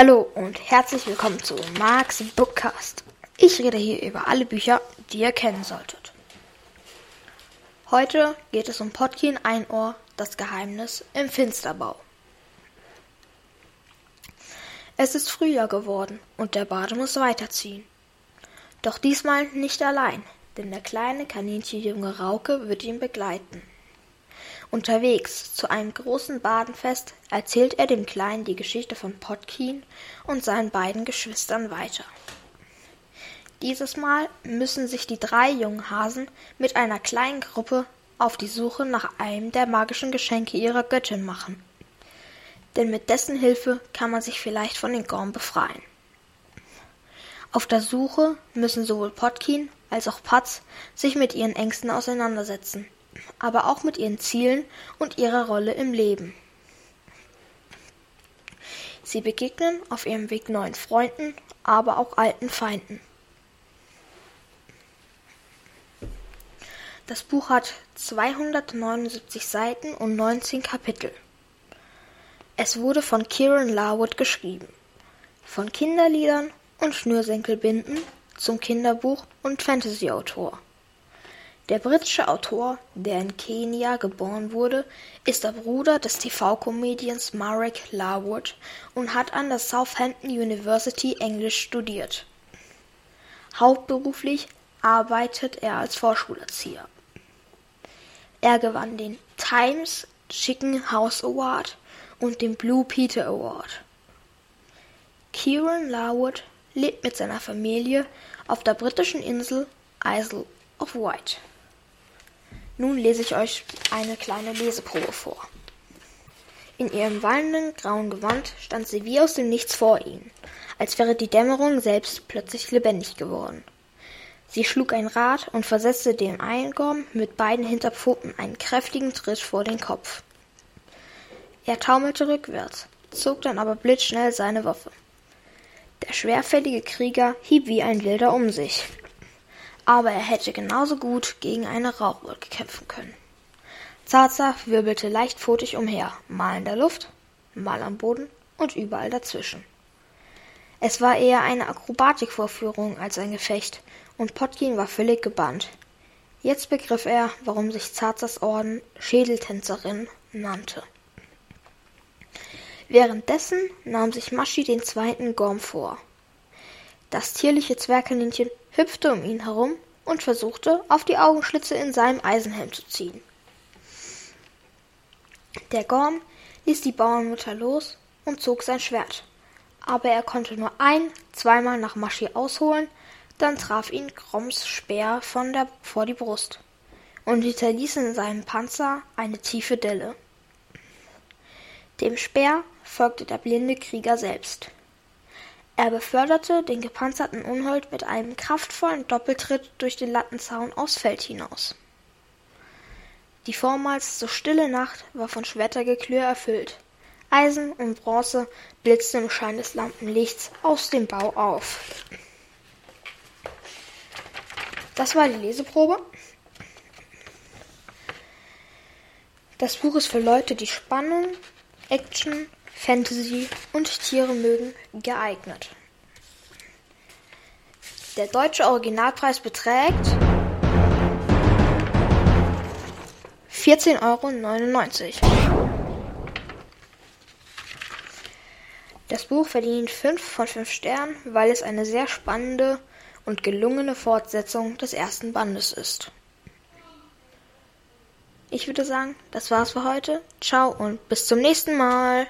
Hallo und herzlich willkommen zu Marks Bookcast. Ich rede hier über alle Bücher, die ihr kennen solltet. Heute geht es um Potkin Einohr, das Geheimnis im Finsterbau. Es ist Frühjahr geworden und der Bade muss weiterziehen. Doch diesmal nicht allein, denn der kleine Kaninchenjunge Rauke wird ihn begleiten. Unterwegs zu einem großen Badenfest erzählt er dem Kleinen die Geschichte von Potkin und seinen beiden Geschwistern weiter. Dieses Mal müssen sich die drei jungen Hasen mit einer kleinen Gruppe auf die Suche nach einem der magischen Geschenke ihrer Göttin machen. Denn mit dessen Hilfe kann man sich vielleicht von den Gorm befreien. Auf der Suche müssen sowohl Potkin als auch Patz sich mit ihren Ängsten auseinandersetzen aber auch mit ihren Zielen und ihrer Rolle im Leben. Sie begegnen auf ihrem Weg neuen Freunden, aber auch alten Feinden. Das Buch hat 279 Seiten und 19 Kapitel. Es wurde von Kieran Larwood geschrieben. Von Kinderliedern und Schnürsenkelbinden zum Kinderbuch und Fantasy-Autor. Der britische Autor, der in Kenia geboren wurde, ist der Bruder des TV-Comedians Marek Larwood und hat an der Southampton University Englisch studiert. Hauptberuflich arbeitet er als Vorschulerzieher. Er gewann den Times Chicken House Award und den Blue Peter Award. Kieran Larwood lebt mit seiner Familie auf der britischen Insel Isle of Wight. Nun lese ich euch eine kleine Leseprobe vor. In ihrem wallenden grauen Gewand stand sie wie aus dem Nichts vor ihnen, als wäre die Dämmerung selbst plötzlich lebendig geworden. Sie schlug ein Rad und versetzte dem Eingorm mit beiden Hinterpfoten einen kräftigen Tritt vor den Kopf. Er taumelte rückwärts, zog dann aber blitzschnell seine Waffe. Der schwerfällige Krieger hieb wie ein Wilder um sich, aber er hätte genauso gut gegen eine Rauchwolke kämpfen können. Zaza wirbelte leichtfotig umher, mal in der Luft, mal am Boden und überall dazwischen. Es war eher eine Akrobatikvorführung als ein Gefecht, und Potkin war völlig gebannt. Jetzt begriff er, warum sich Zazas Orden Schädeltänzerin nannte. Währenddessen nahm sich Maschi den zweiten Gorm vor. Das tierliche Zwergkaninchen hüpfte um ihn herum und versuchte, auf die Augenschlitze in seinem Eisenhelm zu ziehen. Der Gorm ließ die Bauernmutter los und zog sein Schwert. Aber er konnte nur ein-, zweimal nach Maschi ausholen, dann traf ihn Groms Speer von der, vor die Brust und hinterließ in seinem Panzer eine tiefe Delle. Dem Speer folgte der blinde Krieger selbst. Er beförderte den gepanzerten Unhold mit einem kraftvollen Doppeltritt durch den Lattenzaun aufs Feld hinaus. Die vormals so stille Nacht war von Schwertergeklirr erfüllt. Eisen und Bronze blitzten im Schein des Lampenlichts aus dem Bau auf. Das war die Leseprobe. Das Buch ist für Leute, die Spannung, Action Fantasy und Tiere mögen, geeignet. Der deutsche Originalpreis beträgt 14,99 Euro. Das Buch verdient 5 von 5 Sternen, weil es eine sehr spannende und gelungene Fortsetzung des ersten Bandes ist. Ich würde sagen, das war's für heute. Ciao und bis zum nächsten Mal.